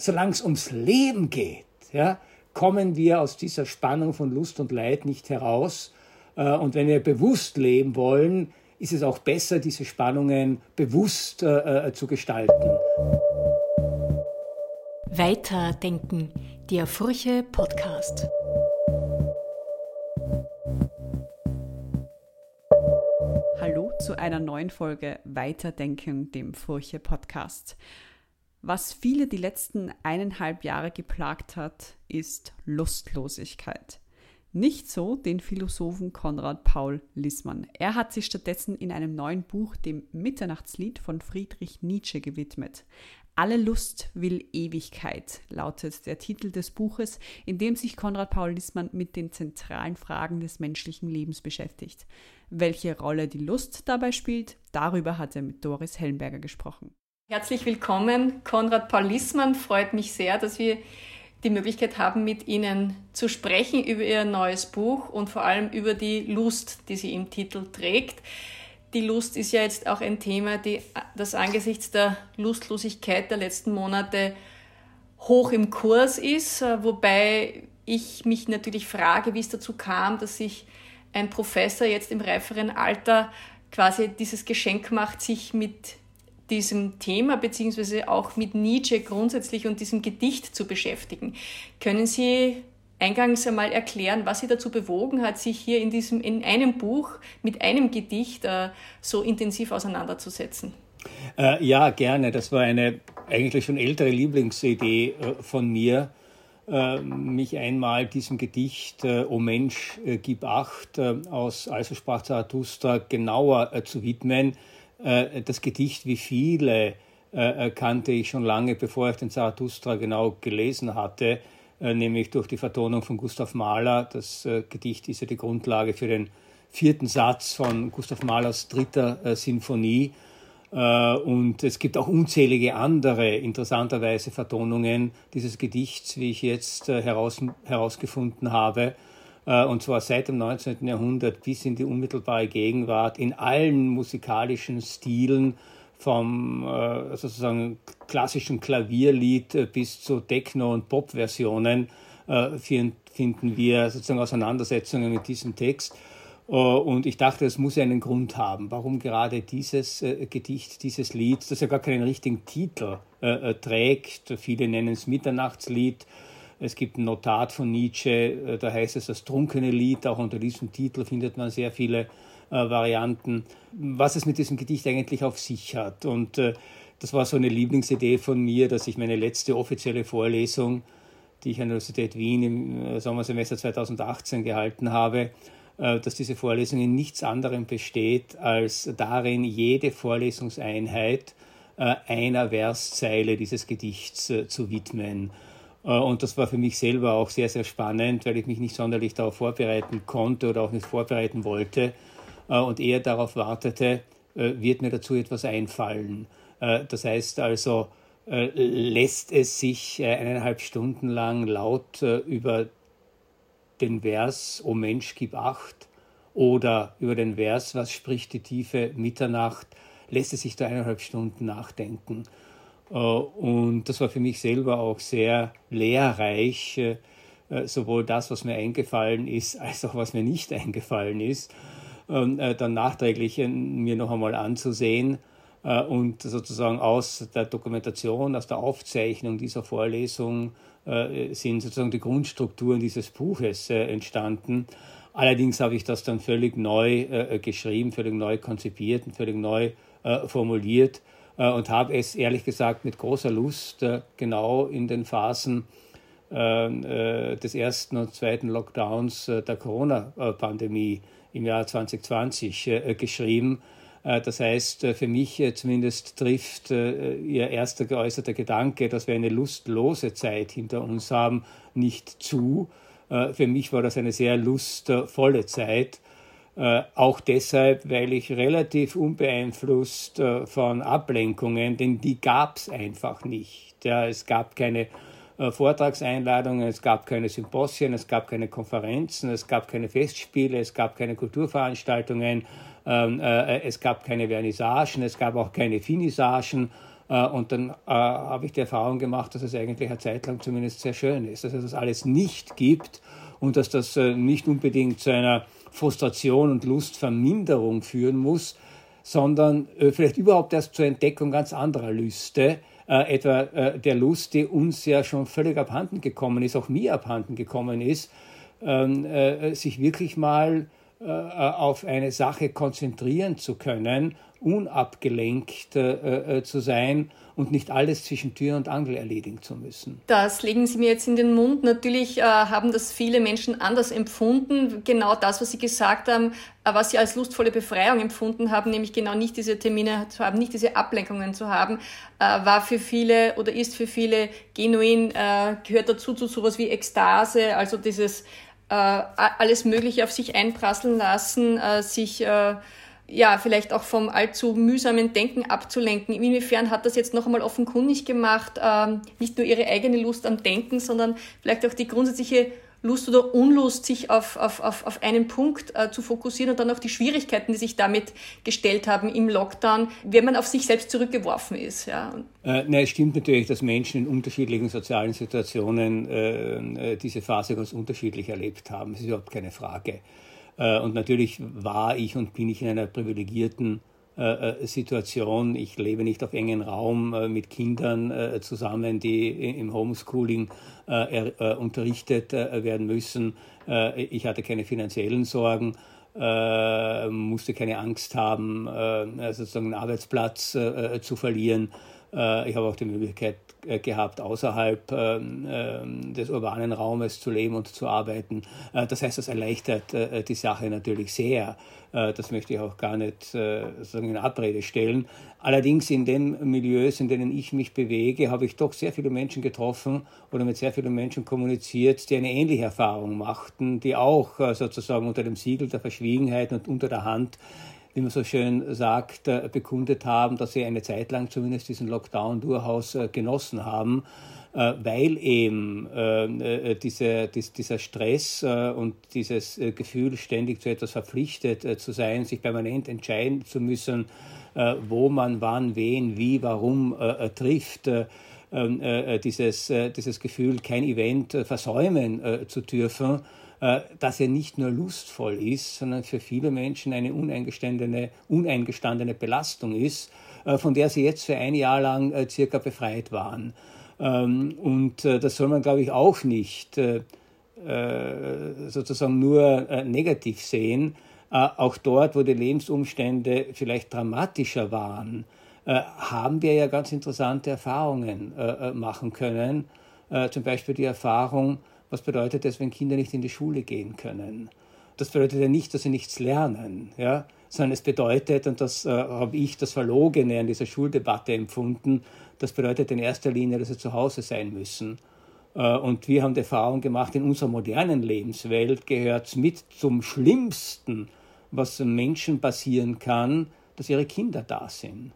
Solange es ums Leben geht, ja, kommen wir aus dieser Spannung von Lust und Leid nicht heraus. Äh, und wenn wir bewusst leben wollen, ist es auch besser, diese Spannungen bewusst äh, äh zu gestalten. Weiterdenken, der Furche Podcast. Hallo zu einer neuen Folge Weiterdenken, dem Furche Podcast. Was viele die letzten eineinhalb Jahre geplagt hat, ist Lustlosigkeit. Nicht so den Philosophen Konrad Paul Lissmann. Er hat sich stattdessen in einem neuen Buch dem Mitternachtslied von Friedrich Nietzsche gewidmet. Alle Lust will Ewigkeit lautet der Titel des Buches, in dem sich Konrad Paul Lissmann mit den zentralen Fragen des menschlichen Lebens beschäftigt. Welche Rolle die Lust dabei spielt, darüber hat er mit Doris Hellenberger gesprochen. Herzlich willkommen, Konrad Paul Lissmann. Freut mich sehr, dass wir die Möglichkeit haben, mit Ihnen zu sprechen über Ihr neues Buch und vor allem über die Lust, die sie im Titel trägt die Lust ist ja jetzt auch ein Thema, die, das angesichts der Lustlosigkeit der letzten Monate hoch im Kurs ist, äh, wobei ich mich natürlich frage, wie es dazu kam, dass sich ein Professor jetzt im reiferen Alter quasi dieses Geschenk macht, sich mit diesem Thema beziehungsweise auch mit Nietzsche grundsätzlich und diesem Gedicht zu beschäftigen. Können Sie eingangs einmal erklären, was Sie dazu bewogen hat, sich hier in, diesem, in einem Buch mit einem Gedicht äh, so intensiv auseinanderzusetzen? Äh, ja, gerne. Das war eine eigentlich schon ältere Lieblingsidee äh, von mir, äh, mich einmal diesem Gedicht äh, O Mensch, äh, gib acht aus Also sprach Zarathustra genauer zu widmen. Das Gedicht, wie viele, kannte ich schon lange, bevor ich den Zarathustra genau gelesen hatte äh, nämlich durch die Vertonung von Gustav Mahler. Das äh, Gedicht ist ja die Grundlage für den vierten Satz von Gustav Mahlers dritter äh, Sinfonie. Und es gibt auch unzählige andere interessanterweise Vertonungen dieses Gedichts, wie ich jetzt heraus, herausgefunden habe. Und zwar seit dem 19. Jahrhundert bis in die unmittelbare Gegenwart in allen musikalischen Stilen vom äh, sozusagen klassischen Klavierlied äh, bis zu Techno- und Pop-Versionen äh, finden wir sozusagen Auseinandersetzungen mit diesem Text. Und ich dachte, es muss einen Grund haben, warum gerade dieses Gedicht, dieses Lied, das ja gar keinen richtigen Titel trägt. Viele nennen es Mitternachtslied. Es gibt ein Notat von Nietzsche, da heißt es das trunkene Lied. Auch unter diesem Titel findet man sehr viele äh, Varianten, was es mit diesem Gedicht eigentlich auf sich hat. Und äh, das war so eine Lieblingsidee von mir, dass ich meine letzte offizielle Vorlesung, die ich an der Universität Wien im äh, Sommersemester 2018 gehalten habe, äh, dass diese Vorlesung in nichts anderem besteht, als darin jede Vorlesungseinheit äh, einer Verszeile dieses Gedichts äh, zu widmen. Und das war für mich selber auch sehr, sehr spannend, weil ich mich nicht sonderlich darauf vorbereiten konnte oder auch nicht vorbereiten wollte. Äh, und eher darauf wartete, äh, wird mir dazu etwas einfallen. Äh, das heißt also, lässt es sich eineinhalb Stunden lang laut über den Vers O Mensch, gib acht oder über den Vers Was spricht die tiefe Mitternacht, lässt es sich da eineinhalb Stunden nachdenken. Und das war für mich selber auch sehr lehrreich, sowohl das, was mir eingefallen ist, als auch was mir nicht eingefallen ist. Ähm, äh, dann nachträglich mir noch einmal anzusehen äh, und sozusagen aus der Dokumentation, aus der Aufzeichnung dieser Vorlesung äh, sind sozusagen die Grundstrukturen dieses Buches entstanden. Allerdings habe ich das dann völlig neu geschrieben, völlig neu konzipiert und völlig neu formuliert und habe es ehrlich gesagt mit großer Lust genau in den Phasen des ersten und zweiten Lockdowns der Corona-Pandemie im Jahr 2020 äh, geschrieben. Äh, das heißt, äh, für mich zumindest trifft Ihr erster geäußerter Gedanke, dass wir eine lustlose Zeit hinter uns haben, nicht zu. Für mich war das eine sehr lustvolle Zeit. Auch deshalb, weil ich relativ unbeeinflusst von Ablenkungen, denn die gab es einfach nicht. Ja, es gab keine äh, Vortragseinladungen, es gab keine Symposien, es gab keine Konferenzen, es gab keine Festspiele, es gab keine Kulturveranstaltungen, ähm, äh, es gab keine Vernissagen, es gab auch keine Finissagen Und dann habe ich die Erfahrung gemacht, dass es eigentlich eine Zeit lang zumindest sehr schön ist, dass es das alles nicht gibt und dass das nicht unbedingt zu einer Frustration und Lustverminderung führen muss, sondern vielleicht überhaupt erst zur Entdeckung ganz anderer Lüste, äh, etwa äh, der Lust, die uns ja schon völlig abhanden gekommen ist, auch mir abhanden gekommen ist, ähm, äh, sich wirklich mal äh, auf eine Sache konzentrieren zu können, unabgelenkt äh, äh, zu sein und nicht alles zwischen Tür und Angel erledigen zu müssen. Das legen Sie mir jetzt in den Mund. Natürlich äh, haben das viele Menschen anders empfunden. Genau das, was Sie gesagt haben, äh, was Sie als lustvolle Befreiung empfunden haben, nämlich genau nicht diese Termine zu haben, nicht diese Ablenkungen zu haben, äh, war für viele oder ist für viele genuin, äh, gehört dazu zu sowas wie Ekstase, also dieses äh, alles Mögliche auf sich einprasseln lassen, äh, sich ja, vielleicht auch vom allzu mühsamen Denken abzulenken. Inwiefern hat das jetzt noch einmal offenkundig gemacht, ähm, nicht nur ihre eigene Lust am Denken, sondern vielleicht auch die grundsätzliche Lust oder Unlust, sich auf, auf, auf, auf einen Punkt äh, zu fokussieren und dann auch die Schwierigkeiten, die sich damit gestellt haben im Lockdown, wenn man auf sich selbst zurückgeworfen ist. Ja. Äh, nein, es stimmt natürlich, dass Menschen in unterschiedlichen sozialen Situationen äh, äh diese Phase ganz unterschiedlich erlebt haben. Das ist überhaupt keine Frage. Äh, und natürlich war ich und bin ich in einer privilegierten äh, äh, Situation. Ich lebe nicht auf engen Raum mit Kindern zusammen, die im Homeschooling unterrichtet werden müssen. Ich hatte keine finanziellen Sorgen. musste keine Angst haben, sozusagen einen Arbeitsplatz zu verlieren. Ich habe auch die Möglichkeit äh, gehabt, außerhalb ähm, ähm, des urbanen Raumes zu leben und zu arbeiten. Äh, das heißt, das erleichtert äh, die Sache natürlich sehr. das möchte ich auch gar nicht sozusagen in Abrede stellen. Allerdings in den Milieus, in denen ich mich bewege, habe ich doch sehr viele Menschen getroffen oder mit sehr vielen Menschen kommuniziert, die eine ähnliche Erfahrung machten, die auch sozusagen unter dem Siegel der Verschwiegenheit und unter der Hand wie man so schön sagt, äh, bekundet haben, dass sie eine Zeit lang zumindest diesen Lockdown durchaus äh, genossen haben, äh, weil eben diese, dieser Stress und dieses Gefühl, ständig zu etwas verpflichtet zu sein, sich permanent entscheiden zu müssen, wo man wann, wen, wie, warum trifft, ähm, dieses, dieses Gefühl, kein Event versäumen zu dürfen, äh, dass er nicht nur lustvoll ist, sondern für viele Menschen eine uneingestandene, uneingestandene Belastung ist, äh, von der sie jetzt für ein Jahr lang äh, circa befreit waren. Ähm, und das soll man, glaube ich, auch nicht sozusagen nur negativ sehen. Auch dort, wo die Lebensumstände vielleicht dramatischer waren, haben wir ja ganz interessante Erfahrungen machen können. Zum Beispiel die Erfahrung, was bedeutet das, wenn Kinder nicht in die Schule gehen können? Das bedeutet ja nicht, dass sie nichts lernen, ja? sondern es bedeutet, und das äh, habe ich das Verlogene an dieser Schuldebatte empfunden, das bedeutet in erster Linie, dass sie zu Hause sein müssen. Äh, und wir haben die Erfahrung gemacht, in unserer modernen Lebenswelt gehört es mit zum Schlimmsten, was Menschen passieren kann, dass ihre Kinder da sind.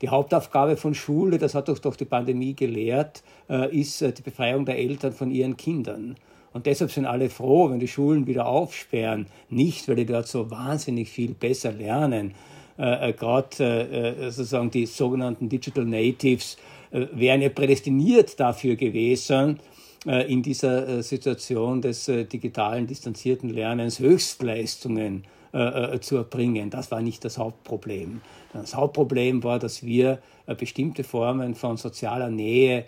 Die Hauptaufgabe von Schule, das hat uns doch die Pandemie gelehrt, äh, ist äh, die Befreiung der Eltern von ihren Kindern. Und deshalb sind alle froh, wenn die Schulen wieder aufsperren. Nicht, weil die dort so wahnsinnig viel besser lernen. Äh, äh, Gerade äh, sozusagen die sogenannten Digital Natives äh, wären ja prädestiniert dafür gewesen, in dieser Situation des digitalen distanzierten Lernens Höchstleistungen zu erbringen. Das war nicht das Hauptproblem. Das Hauptproblem war, dass wir äh, bestimmte Formen von sozialer Nähe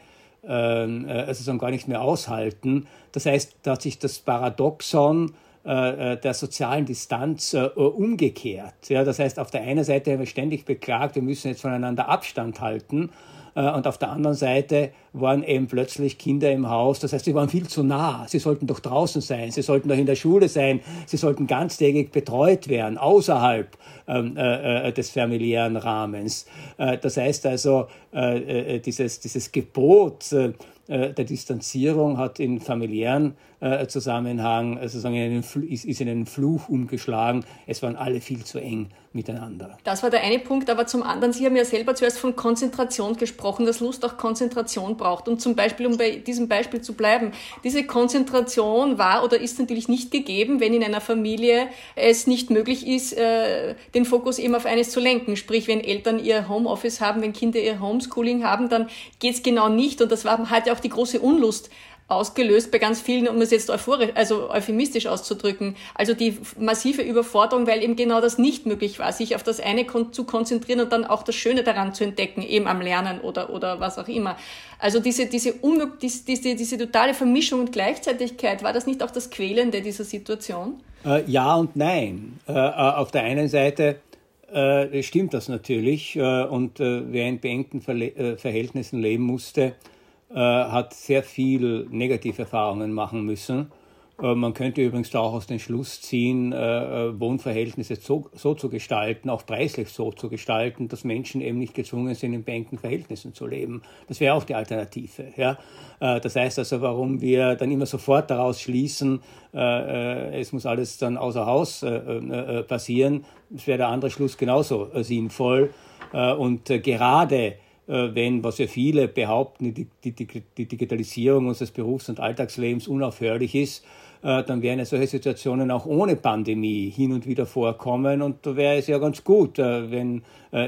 ähm, äh, also gar nicht mehr aushalten. Das heißt, da hat sich das Paradoxon äh, der sozialen Distanz umgekehrt. Das heißt, auf der einen Seite haben wir ständig beklagt, wir müssen jetzt voneinander Abstand halten. Äh, und auf der anderen Seite waren eben plötzlich Kinder im Haus. Das heißt, sie waren viel zu nah. Sie sollten doch draußen sein. Sie sollten doch in der Schule sein. Sie sollten ganztägig betreut werden, außerhalb ähm, äh, äh des familiären Rahmens. Äh, das heißt also, äh, äh dieses, dieses Gebot, der Distanzierung hat in familiären Zusammenhang sozusagen in einen, ist in einen Fluch umgeschlagen. Es waren alle viel zu eng miteinander. Das war der eine Punkt, aber zum anderen, Sie haben ja selber zuerst von Konzentration gesprochen, dass Lust auch Konzentration braucht. Und zum Beispiel, um bei diesem Beispiel zu bleiben, diese Konzentration war oder ist natürlich nicht gegeben, wenn in einer Familie es nicht möglich ist, äh, den Fokus eben auf eines zu lenken. Sprich, wenn Eltern ihr Homeoffice haben, wenn Kinder ihr Homeschooling haben, dann geht es genau nicht. Und das war halt auch die große Unlust ausgelöst bei ganz vielen, um es jetzt euphorisch, also euphemistisch auszudrücken. Also die massive Überforderung, weil eben genau das nicht möglich war, sich auf das eine kon zu konzentrieren und dann auch das Schöne daran zu entdecken, eben am Lernen oder, oder was auch immer. Also diese, diese, diese, diese, diese totale Vermischung und Gleichzeitigkeit, war das nicht auch das Quälende dieser Situation? Äh, ja und nein. Äh, äh auf der einen Seite äh, stimmt das natürlich äh, und äh, wer in beengten Verle Verhältnissen leben musste, äh, hat sehr viel negative Erfahrungen machen müssen. Äh, man könnte übrigens auch aus den Schluss ziehen, äh, Wohnverhältnisse so, so, zu gestalten, auch preislich so zu gestalten, dass Menschen eben nicht gezwungen sind, in beengten Verhältnissen zu leben. Das wäre auch die Alternative. Ja? Das heißt also, warum wir dann immer sofort daraus schließen, es muss alles dann außer Haus passieren, das wäre der andere Schluss genauso sinnvoll. Und gerade wenn, was ja viele behaupten, die, die, die Digitalisierung unseres Berufs- und Alltagslebens unaufhörlich ist, äh, dann werden ja solche Situationen auch ohne Pandemie hin und wieder vorkommen. Und da wäre es ja ganz gut, äh, wenn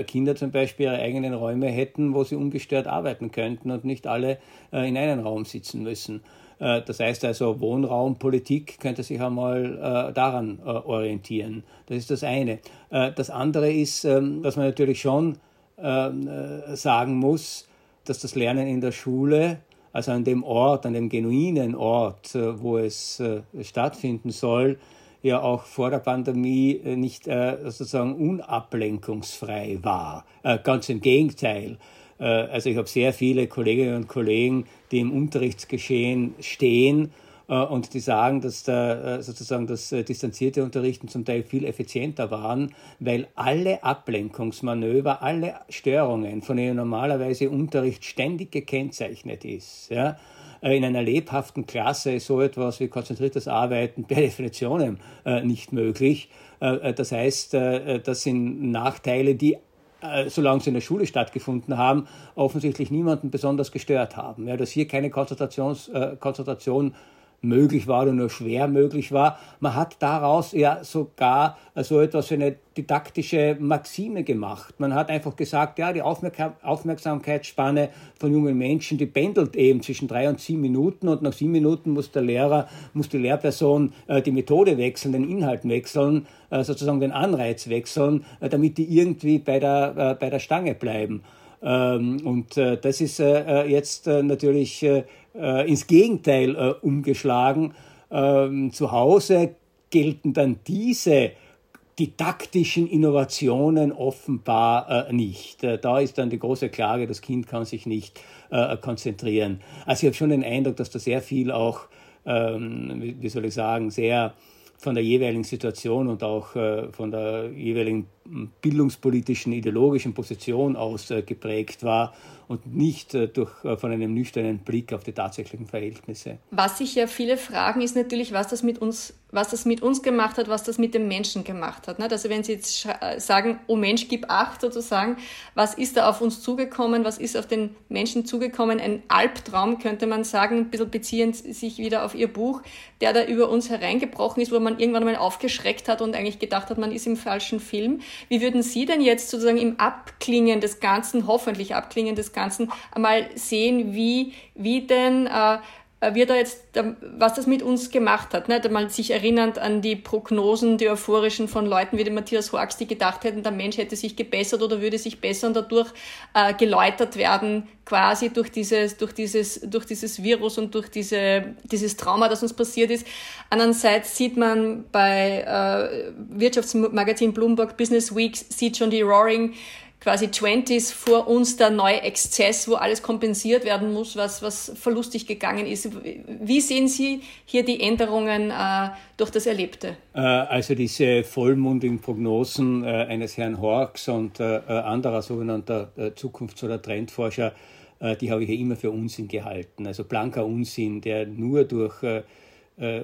Kinder zum Beispiel ihre eigenen Räume hätten, wo sie ungestört arbeiten könnten und nicht alle in einem Raum sitzen müssen. Das heißt also, Wohnraumpolitik könnte sich einmal daran orientieren. Das ist das eine. Das andere ist, ähm, dass man natürlich schon äh, sagen muss, dass das Lernen in der Schule, also an dem Ort, an dem genuinen Ort, äh, wo es äh, stattfinden soll, ja auch vor der Pandemie nicht sozusagen unablenkungsfrei war. Ganz im Gegenteil. Also ich habe sehr viele Kolleginnen und Kollegen, die im Unterrichtsgeschehen stehen äh, und die sagen, dass da äh, sozusagen das äh, distanzierte Unterrichten zum Teil viel effizienter waren, weil alle Ablenkungsmanöver, alle Störungen, von denen normalerweise Unterricht ständig gekennzeichnet ist, ja, in einer lebhaften Klasse ist so etwas wie konzentriertes Arbeiten per Definition nicht möglich. das heißt, das sind Nachteile, die solange sie in der Schule stattgefunden haben, offensichtlich niemanden besonders gestört haben. Ja, dass hier keine Konzentrations, äh, Konzentration möglich war oder nur schwer möglich war. Man hat daraus ja sogar so etwas wie eine didaktische Maxime gemacht. Man hat einfach gesagt, ja, die Aufmerksamkeitsspanne von jungen Menschen, die pendelt eben zwischen drei und sieben Minuten und nach sieben Minuten muss der Lehrer, muss die Lehrperson äh, die Methode wechseln, den Inhalt wechseln, äh, sozusagen den Anreiz wechseln, äh, damit die irgendwie bei der, äh, bei der Stange bleiben. Ähm, und äh, das ist äh, jetzt natürlich äh, ins Gegenteil äh, umgeschlagen. Ähm, zu Hause gelten dann diese didaktischen Innovationen offenbar äh, nicht. Äh, da ist dann die große Klage, das Kind kann sich nicht äh, konzentrieren. Also ich habe schon den Eindruck, dass da sehr viel auch, ähm, wie, soll ich sagen, sehr von der jeweiligen Situation und auch äh, von der jeweiligen bildungspolitischen, ideologischen Position aus äh, geprägt war und nicht äh, durch, äh, von einem nüchternen Blick auf die tatsächlichen Verhältnisse. Was sich ja viele fragen, ist natürlich, was das mit uns, was das mit uns gemacht hat, was das mit dem Menschen gemacht hat. Also wenn Sie jetzt sagen, oh Mensch, gib acht sozusagen, was ist da auf uns zugekommen, was ist auf den Menschen zugekommen? Ein Albtraum könnte man sagen, ein bisschen beziehend sich wieder auf Ihr Buch, der da über uns hereingebrochen ist, wo man irgendwann mal aufgeschreckt hat und eigentlich gedacht hat, man ist im falschen Film. Wie würden Sie denn jetzt sozusagen im Abklingen des Ganzen, hoffentlich Abklingen des Ganzen, einmal sehen, wie, wie denn äh, wir da jetzt, was das mit uns gemacht hat. Nicht? Mal sich erinnernd an die Prognosen, die euphorischen von Leuten wie dem Matthias Horks, die gedacht hätten, der Mensch hätte sich gebessert oder würde sich bessern, dadurch äh, geläutert werden, quasi durch dieses, durch dieses, durch dieses Virus und durch diese, dieses Trauma, das uns passiert ist. Andererseits sieht man bei äh, Wirtschaftsmagazin Bloomberg Business Week, sieht schon die Roaring quasi 20s vor uns der neue Exzess, wo alles kompensiert werden muss, was, was verlustig gegangen ist. Wie sehen Sie hier die Änderungen äh, durch das Erlebte? Äh, also diese vollmundigen Prognosen äh, eines Herrn Horks und äh, äh, anderer sogenannter äh, Zukunfts- oder Trendforscher, die habe ich ja immer für Unsinn gehalten. Also blanker Unsinn, der nur durch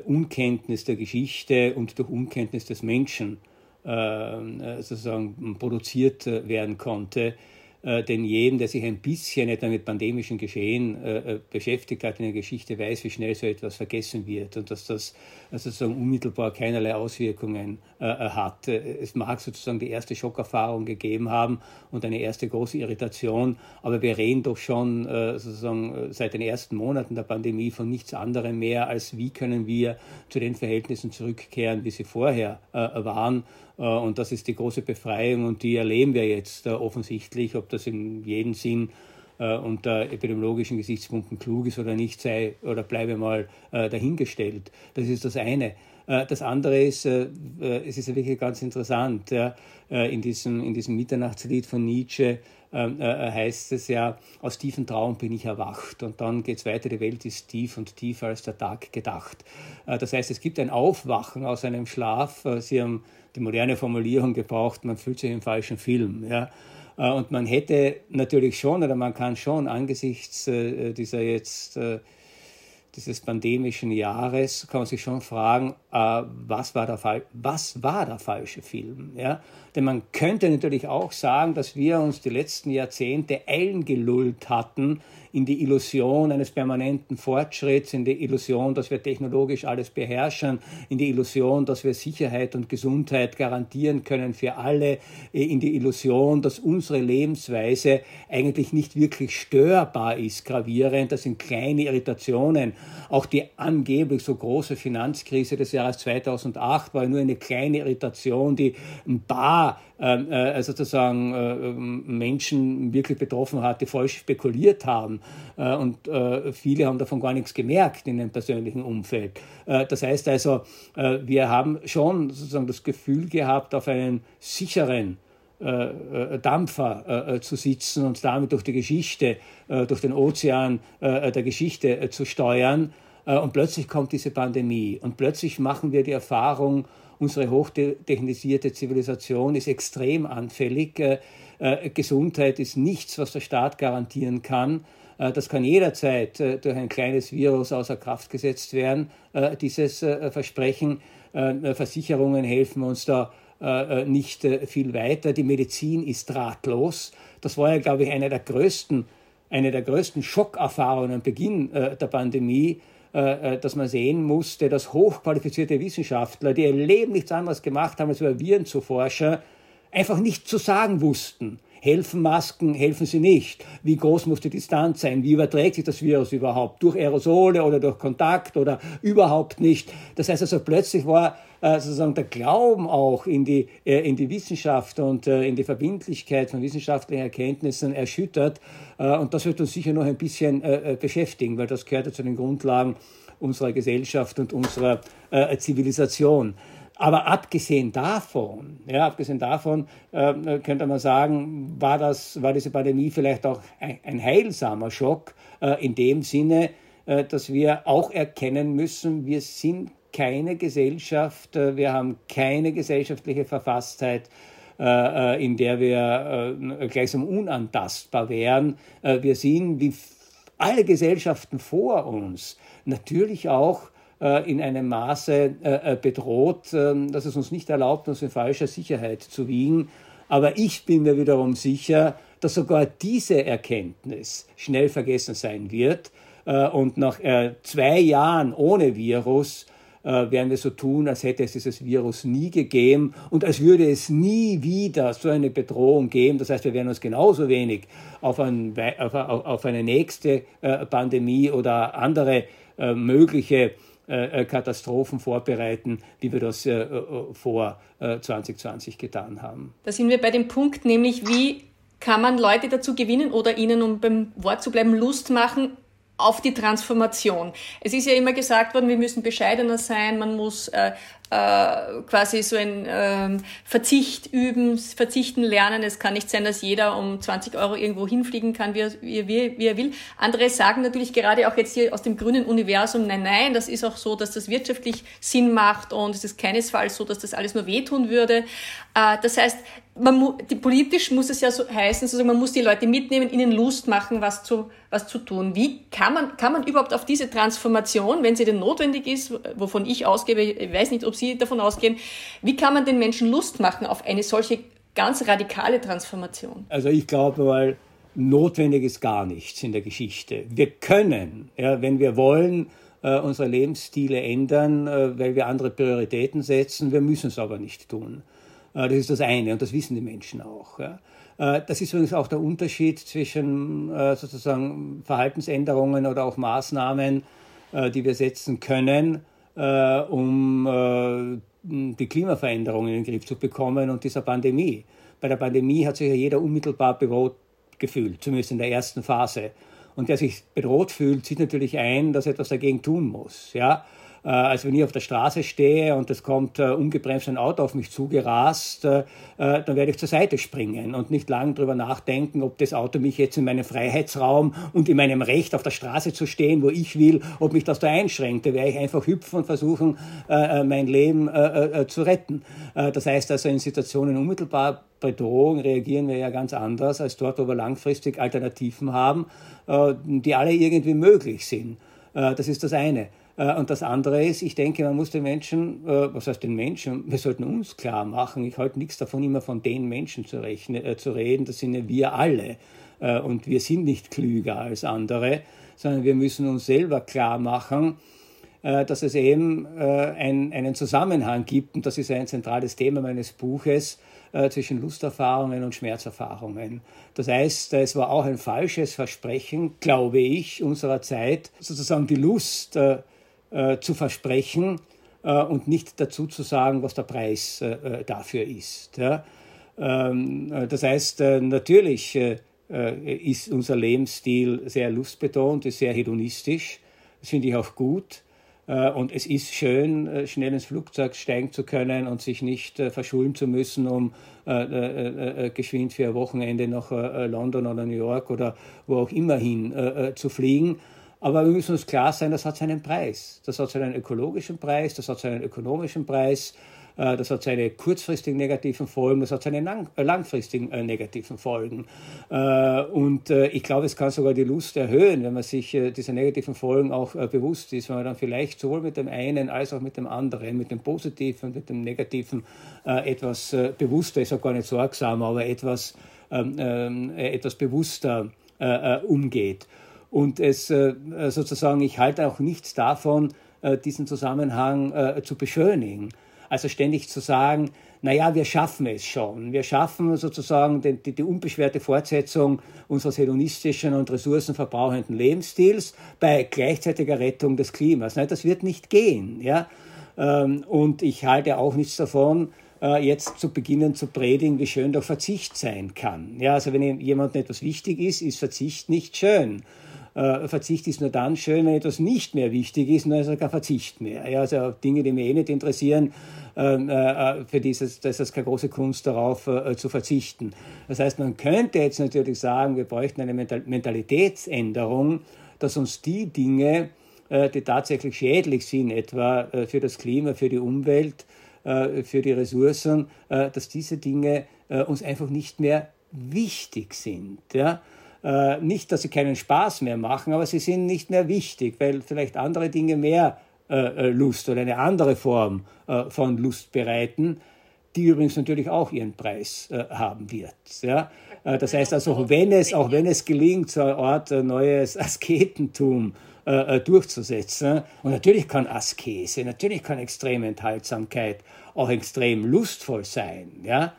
Unkenntnis der Geschichte und durch Unkenntnis des Menschen sozusagen produziert werden konnte äh, denn jedem, der sich ein bisschen etwa mit pandemischen Geschehen äh, äh, beschäftigt hat in der Geschichte, weiß, wie schnell so etwas vergessen wird und dass das sozusagen unmittelbar keinerlei Auswirkungen hat. Es mag sozusagen die erste Schockerfahrung gegeben haben und eine erste große Irritation, aber wir reden doch schon sozusagen seit den ersten Monaten der Pandemie von nichts anderem mehr, als wie können wir zu den Verhältnissen zurückkehren, wie sie vorher waren. Und das ist die große Befreiung und die erleben wir jetzt offensichtlich, ob das in jedem Sinn äh, unter epidemiologischen Gesichtspunkten klug ist oder nicht, sei oder bleibe mal äh, dahingestellt. Das ist das eine. Äh, das andere ist, äh, äh, es ist wirklich ganz interessant, ja, äh, in, diesem, in diesem Mitternachtslied von Nietzsche heißt es ja, aus tiefen Traum bin ich erwacht. Und dann geht es weiter, die Welt ist tief und tiefer als der Tag gedacht. Das heißt, es gibt ein Aufwachen aus einem Schlaf. Sie haben die moderne Formulierung gebraucht, man fühlt sich im falschen Film. Ja. Äh, und man hätte natürlich schon, oder man kann schon angesichts äh, dieser jetzt äh, dieses pandemischen Jahres, kann man sich schon fragen, was war der, was war der falsche Film? Ja? Denn man könnte natürlich auch sagen, dass wir uns die letzten Jahrzehnte eingelullt hatten in die Illusion eines permanenten Fortschritts, in die Illusion, dass wir technologisch alles beherrschen, in die Illusion, dass wir Sicherheit und Gesundheit garantieren können für alle, in die Illusion, dass unsere Lebensweise eigentlich nicht wirklich störbar ist, gravierend. Das sind kleine Irritationen. Auch die angeblich so große Finanzkrise des Jahres 2008 war nur eine kleine Irritation, die ein paar ähm, äh, sozusagen äh, ähm, Menschen wirklich betroffen hat, die falsch spekuliert haben. Äh, und äh, viele haben davon gar nichts gemerkt in dem persönlichen Umfeld. Äh, das heißt also, äh, wir haben schon sozusagen das Gefühl gehabt, auf einen sicheren Dampfer zu sitzen und damit durch die Geschichte, durch den Ozean der Geschichte zu steuern. Und plötzlich kommt diese Pandemie und plötzlich machen wir die Erfahrung, Unsere hochtechnisierte Zivilisation ist extrem anfällig. Äh, äh, Gesundheit ist nichts, was der Staat garantieren kann. Äh, das kann jederzeit durch ein kleines Virus außer Kraft gesetzt werden, dieses Versprechen. Versicherungen helfen uns da nicht viel weiter. Die Medizin ist drahtlos. Das war ja, glaube ich, eine der größten, eine der größten Schockerfahrungen am Beginn der Pandemie, dass man sehen musste, dass hochqualifizierte Wissenschaftler, die ihr Leben nichts anderes gemacht haben, als über Viren zu forschen, einfach nicht zu sagen wussten. Helfen Masken, helfen sie nicht? Wie groß muss die Distanz sein? Wie überträgt sich das Virus überhaupt? Durch Aerosole oder durch Kontakt oder überhaupt nicht? Das heißt also, plötzlich war äh, sozusagen der Glauben auch in die, äh, in die Wissenschaft und äh, in die Verbindlichkeit von wissenschaftlichen Erkenntnissen erschüttert. Und das wird uns sicher noch ein bisschen beschäftigen, weil das gehört ja zu den Grundlagen unserer Gesellschaft und unserer Zivilisation. Aber abgesehen davon, ja, abgesehen davon äh, könnte man sagen, war, das, war diese Pandemie vielleicht auch ein, ein heilsamer Schock äh, in dem Sinne, äh, dass wir auch erkennen müssen, wir sind keine Gesellschaft, äh, wir haben keine gesellschaftliche Verfasstheit, äh, in der wir äh, gleichsam unantastbar wären. Wir sind wie alle Gesellschaften vor uns natürlich auch äh, in einem Maße äh, äh, bedroht, ähm, dass es uns nicht erlaubt, uns in falscher Sicherheit zu wiegen. Aber ich bin mir wiederum sicher, dass sogar diese Erkenntnis schnell vergessen sein wird. Und nach zwei Jahren ohne Virus werden wir so tun, als hätte es dieses Virus nie gegeben und als würde es nie wieder so eine Bedrohung geben. Das heißt, wir werden uns genauso wenig auf, ein, auf, eine nächste Pandemie oder andere mögliche äh, äh, Katastrophen vorbereiten, wie wir das äh, vor 2020 getan haben. Da sind wir bei dem Punkt, nämlich wie kann man Leute dazu gewinnen oder ihnen, um beim Wort zu bleiben, Lust machen, auf die Transformation. Es ist ja immer gesagt worden, wir müssen bescheidener sein, man muss äh, äh, quasi so ein ähm, Verzicht üben, verzichten lernen. Es kann nicht sein, dass jeder um 20 Euro irgendwo hinfliegen kann, wie er, wie, wie er will. Andere sagen natürlich gerade auch jetzt hier aus dem grünen Universum, nein, nein, das ist auch so, dass das wirtschaftlich Sinn macht und es ist keinesfalls so, dass das alles nur wehtun würde. Äh, das heißt, man, die, politisch muss es ja so heißen, sozusagen, man muss die Leute mitnehmen, ihnen Lust machen, was zu, was zu tun. Wie kann man, kann man überhaupt auf diese Transformation, wenn sie denn notwendig ist, wovon ich ausgebe, ich weiß nicht, ob sie Sie davon ausgehen. Wie kann man den Menschen Lust machen auf eine solche ganz radikale Transformation? Also ich glaube, weil notwendig ist gar nichts in der Geschichte. Wir können, ja, wenn wir wollen, äh, unsere Lebensstile ändern, äh, weil wir andere Prioritäten setzen. Wir müssen es aber nicht tun. Äh, das ist das eine und das wissen die Menschen auch. Ja. Äh, das ist übrigens auch der Unterschied zwischen äh, sozusagen Verhaltensänderungen oder auch Maßnahmen, äh, die wir setzen können, um die Klimaveränderungen in den Griff zu bekommen und dieser Pandemie. Bei der Pandemie hat sich ja jeder unmittelbar bedroht gefühlt, zumindest in der ersten Phase. Und der sich bedroht fühlt, sieht natürlich ein, dass er etwas dagegen tun muss. Ja? Äh, also wenn ich auf der Straße stehe und es kommt äh, ungebremst ein Auto auf mich zugerast, äh, dann werde ich zur Seite springen und nicht lange darüber nachdenken, ob das Auto mich jetzt in meinem Freiheitsraum und in meinem Recht auf der Straße zu stehen, wo ich will, ob mich das da einschränkt. Da werde ich einfach hüpfen und versuchen, mein Leben zu retten. Das heißt also in Situationen unmittelbar Bedrohung reagieren wir ja ganz anders als dort, wo wir langfristig Alternativen haben, die alle irgendwie möglich sind. Das ist das eine. Äh, und das andere ist, ich denke, man muss den Menschen, äh, was heißt den Menschen, wir sollten uns klar machen, ich halte nichts davon, immer von den Menschen zu, rechnen, äh, zu reden, das sind ja wir alle. Und wir sind nicht klüger als andere, sondern wir müssen uns selber klar machen, dass es eben einen Zusammenhang gibt, und das ist ein zentrales Thema meines Buches, zwischen Lusterfahrungen und Schmerzerfahrungen. Das heißt, es war auch ein falsches Versprechen, glaube ich, unserer Zeit, sozusagen die Lust äh, zu versprechen äh, und nicht dazu zu sagen, was der Preis äh, äh dafür ist. Ja? Ähm, äh, das heißt, äh, natürlich ist unser Lebensstil sehr lustbetont, ist sehr hedonistisch. Das finde ich auch gut. Und es ist schön, schnell ins Flugzeug steigen zu können und sich nicht verschulden zu müssen, um geschwind für ein Wochenende nach London oder New York oder wo auch immer hin zu fliegen. Aber wir müssen uns klar sein, das hat seinen Preis. Das hat seinen ökologischen Preis, das hat seinen ökonomischen Preis, äh, das hat seine kurzfristigen negativen Folgen, das hat seine lang, äh, langfristigen äh, negativen Folgen. Und ich glaube, es kann sogar die Lust erhöhen, wenn man sich dieser negativen Folgen auch bewusst ist, wenn man dann vielleicht sowohl mit dem einen als auch mit dem anderen, mit dem Positiven und mit dem Negativen etwas bewusster, ist auch gar nicht sorgsam, aber etwas, ähm, ähm, etwas bewusster umgeht. Und es äh, sozusagen, ich halte auch nichts davon, äh, diesen Zusammenhang äh, zu beschönigen. Also ständig zu sagen, naja, wir schaffen es schon. Wir schaffen sozusagen die, die, die unbeschwerte Fortsetzung unseres hedonistischen und ressourcenverbrauchenden Lebensstils bei gleichzeitiger Rettung des Klimas. Nein, das wird nicht gehen. Ja? Ähm, und ich halte auch nichts davon, jetzt zu beginnen zu predigen, wie schön doch Verzicht sein kann. Ja, also wenn jemandem etwas wichtig ist, ist Verzicht nicht schön äh, Verzicht ist nur dann schön, wenn etwas nicht mehr wichtig ist, dann ist es kein Verzicht mehr. Ja, also Dinge, die mich eh nicht interessieren, ähm, äh, äh, für dieses, das ist keine große Kunst darauf äh, zu verzichten. Das heißt, man könnte jetzt natürlich sagen, wir bräuchten eine Mentalitätsänderung, dass uns die Dinge, äh, die tatsächlich schädlich sind, etwa äh, für das Klima, für die Umwelt, für die Ressourcen, dass diese Dinge uns einfach nicht mehr wichtig sind. Ja? Äh, nicht, dass sie keinen Spaß mehr machen, aber sie sind nicht mehr wichtig, weil vielleicht andere Dinge mehr äh, äh Lust oder eine andere Form äh, von Lust bereiten, die übrigens natürlich auch ihren Preis äh, haben wird. Ja? Äh, das heißt also, wenn es, auch wenn es gelingt, so eine Art neues Asketentum durchzusetzen, und natürlich kann Askese, natürlich kann extreme Enthaltsamkeit auch extrem lustvoll sein, ja,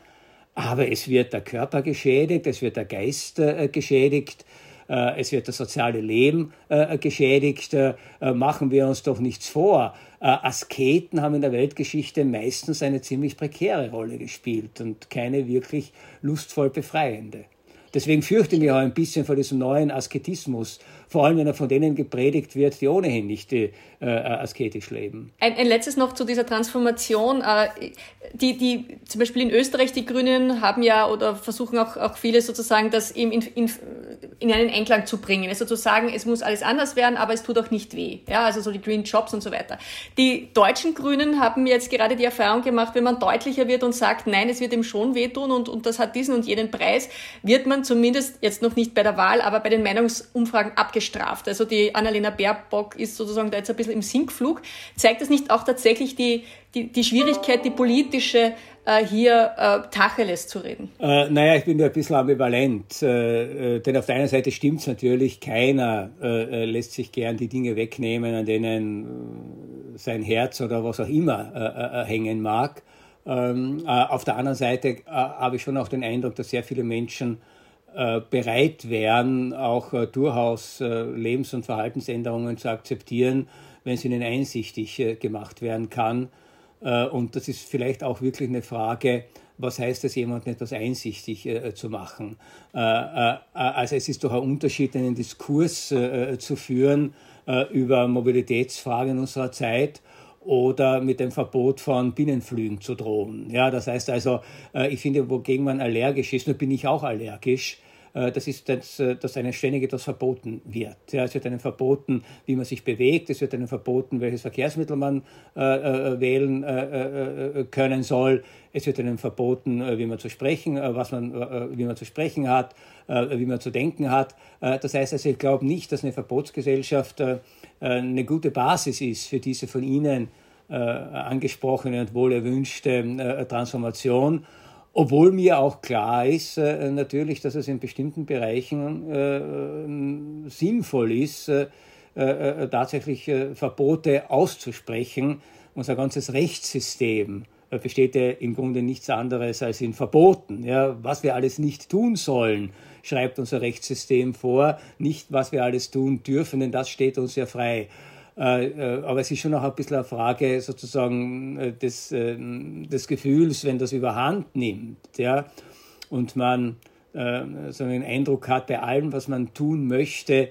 aber es wird der Körper geschädigt, es wird der Geist äh, geschädigt, äh, es wird das soziale Leben äh, geschädigt. Machen wir uns doch nichts vor. Asketen haben in der Weltgeschichte meistens eine ziemlich prekäre Rolle gespielt und keine wirklich lustvoll befreiende. Deswegen fürchte ich mich auch ein bisschen vor diesem neuen Asketismus, vor allem wenn er von denen gepredigt wird, die ohnehin nicht äh, äh, asketisch leben. Ein, ein, letztes noch zu dieser Transformation. Äh, die, die, zum Beispiel in Österreich, die Grünen haben ja oder versuchen auch, auch viele sozusagen, das in, in, in einen Einklang zu bringen. Also zu sagen, es muss alles anders werden, aber es tut auch nicht weh. Ja, also so die Green Jobs und so weiter. Die deutschen Grünen haben jetzt gerade die Erfahrung gemacht, wenn man deutlicher wird und sagt, nein, es wird ihm schon wehtun und, und das hat diesen und jenen Preis, wird man zumindest jetzt noch nicht bei der Wahl, aber bei den Meinungsumfragen bestraft. Also die Annalena Baerbock ist sozusagen da jetzt ein bisschen im Sinkflug. Zeigt das nicht auch tatsächlich die, die, die Schwierigkeit, die politische, hier äh, Tacheles zu reden? Äh, naja, ich bin da ein bisschen ambivalent. Äh, äh denn auf der einen Seite stimmt es natürlich, keiner äh, äh, lässt sich gern die Dinge wegnehmen, an denen sein Herz oder was auch immer hängen mag. Ähm, auf der anderen Seite habe ich schon auch den Eindruck, dass sehr viele Menschen bereit wären, auch durchaus Lebens- und Verhaltensänderungen zu akzeptieren, wenn es ihnen einsichtig gemacht werden kann. Äh, und das ist vielleicht auch wirklich eine Frage, was heißt es, jemanden etwas einsichtig äh, zu machen? Äh, äh, also es ist doch ein Unterschied, einen Diskurs äh, zu führen äh, über Mobilitätsfragen unserer Zeit oder mit dem Verbot von Binnenflügen zu drohen. Ja, das heißt also, ich finde, wogegen man allergisch ist, da bin ich auch allergisch, äh, das ist, dass, äh, dass einem ständig etwas verboten wird. Ja, es wird einem verboten, wie man sich bewegt, es wird einem verboten, welches Verkehrsmittel man äh, äh wählen äh, können soll, es wird einem verboten, wie man zu sprechen, was man, wie man zu sprechen hat, wie man zu denken hat. Das heißt also, ich glaube nicht, dass eine Verbotsgesellschaft eine gute Basis ist für diese von Ihnen angesprochene und wohl erwünschte Transformation. Obwohl mir auch klar ist, äh, natürlich, dass es in bestimmten Bereichen äh, sinnvoll ist, äh, äh, tatsächlich äh, Verbote auszusprechen. Unser ganzes Rechtssystem äh, besteht ja im Grunde nichts anderes als in Verboten. Ja, was wir alles nicht tun sollen, schreibt unser Rechtssystem vor, nicht was wir alles tun dürfen, denn das steht uns ja frei. Äh, äh, aber es ist schon auch ein bisschen eine Frage sozusagen äh, des, des Gefühls, wenn das überhand nimmt, ja, und man so einen Eindruck hat, bei allem, was man tun möchte,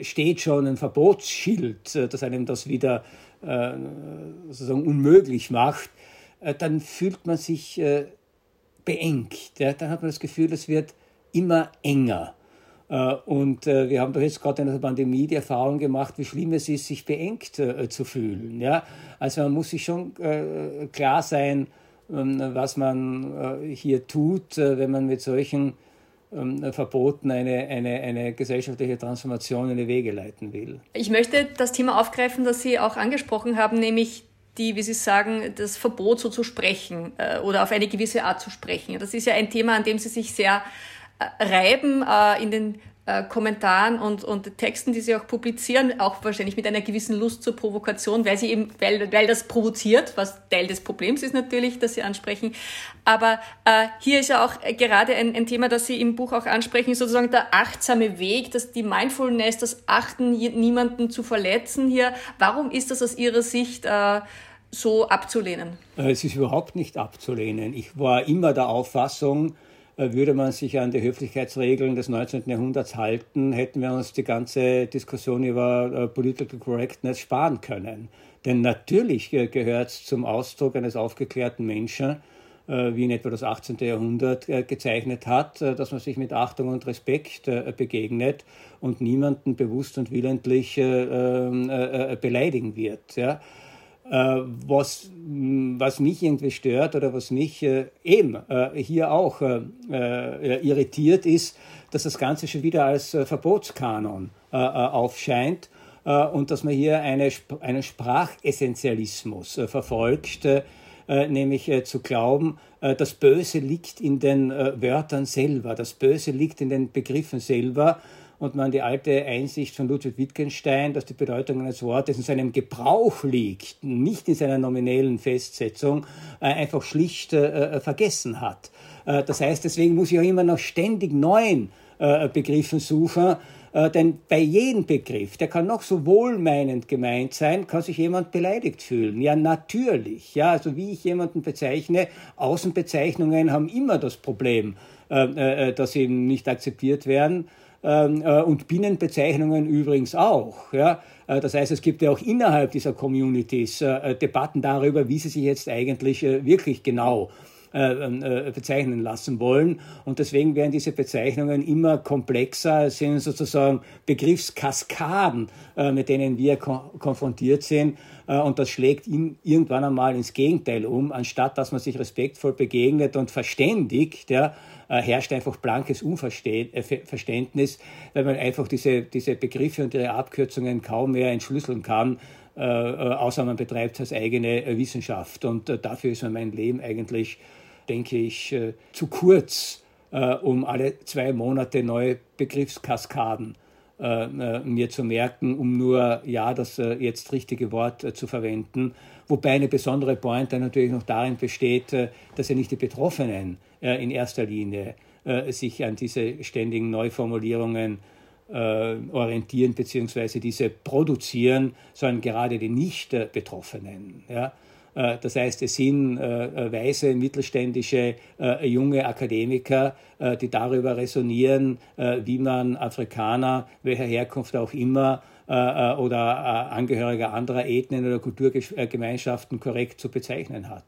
steht schon ein Verbotsschild, das einem das wieder sozusagen unmöglich macht, dann fühlt man sich beengt. Dann hat man das Gefühl, es wird immer enger. Äh, und äh, wir haben doch jetzt gerade in der Pandemie die Erfahrung gemacht, wie schlimm es ist, sich beengt äh, zu fühlen. Also man muss sich schon klar sein, ähm, was man hier tut, wenn man mit solchen ähm, Verboten eine, eine, eine gesellschaftliche Transformation in die Wege leiten will. Ich möchte das Thema aufgreifen, das Sie auch angesprochen haben, nämlich die, wie Sie sagen, das Verbot so zu sprechen oder auf eine gewisse Art zu sprechen. Das ist ja ein Thema, an dem Sie sich sehr reiben äh, in den äh, Kommentaren und, und Texten, die sie auch publizieren, auch wahrscheinlich mit einer gewissen Lust zur Provokation, weil sie eben, weil, weil das provoziert, was Teil des Problems ist natürlich, dass sie ansprechen. Aber äh, hier ist ja auch gerade ein, ein Thema, das Sie im Buch auch ansprechen, sozusagen der achtsame Weg, dass die Mindfulness, das Achten, niemanden zu verletzen hier. Warum ist das aus Ihrer Sicht äh, so abzulehnen? Äh, es ist überhaupt nicht abzulehnen. Ich war immer der Auffassung, äh, würde man sich an die Höflichkeitsregeln des 19. Jahrhunderts halten, hätten wir uns die ganze Diskussion über äh, Political Correctness sparen können. Denn natürlich äh, gehört es zum Ausdruck eines aufgeklärten Menschen, wie in etwa das 18. Jahrhundert gezeichnet hat, dass man sich mit Achtung und Respekt begegnet und niemanden bewusst und willentlich ähm, beleidigen wird. Äh, was, was mich irgendwie stört oder was mich äh, eben äh, hier auch irritiert, ist, dass das Ganze schon wieder als Verbotskanon aufscheint und dass man hier eine, einen Sprachessentialismus verfolgt, nämlich zu glauben, das Böse liegt in den Wörtern selber, das Böse liegt in den Begriffen selber und man die alte Einsicht von Ludwig Wittgenstein, dass die Bedeutung eines Wortes in seinem Gebrauch liegt, nicht in seiner nominellen Festsetzung, äh, einfach schlicht äh, äh, vergessen hat. das heißt, deswegen muss ich auch immer noch ständig neuen Begriffen suchen, denn bei jedem Begriff, der kann noch so wohlmeinend gemeint sein, kann sich jemand beleidigt fühlen. Ja, natürlich. Ja, also wie ich jemanden bezeichne, Außenbezeichnungen haben immer das Problem, dass sie nicht akzeptiert werden. Ähm, äh, und Binnenbezeichnungen übrigens auch. Ja? Äh, das heißt, es gibt ja auch innerhalb dieser Communities äh, Debatten darüber, wie sie sich jetzt eigentlich wirklich genau äh, bezeichnen lassen wollen. Und deswegen werden diese Bezeichnungen immer komplexer, sind sozusagen Begriffskaskaden, mit denen wir konfrontiert sind. Und das schlägt ihn irgendwann einmal ins Gegenteil um, anstatt dass man sich respektvoll begegnet und verständigt, ja, herrscht einfach blankes Unverständnis, weil man einfach diese, diese Begriffe und ihre Abkürzungen kaum mehr entschlüsseln kann. Äh, äh, außer man betreibt als eigene äh, Wissenschaft. Und dafür ist mein Leben eigentlich, denke ich, zu kurz, um alle zwei Monate neue Begriffskaskaden mir zu merken, um nur ja das jetzt richtige Wort zu verwenden. Wobei eine besondere Pointe natürlich noch darin besteht, dass ja nicht die Betroffenen in erster Linie sich an diese ständigen Neuformulierungen äh, orientieren bzw. diese produzieren, sondern gerade die Nicht-Betroffenen. Äh, das heißt, es sind äh, weise, mittelständische, äh, junge Akademiker, äh, die darüber resonieren, äh, wie man Afrikaner, welcher Herkunft auch immer, oder Angehöriger anderer Ethnien oder Kulturgemeinschaften korrekt zu bezeichnen hat.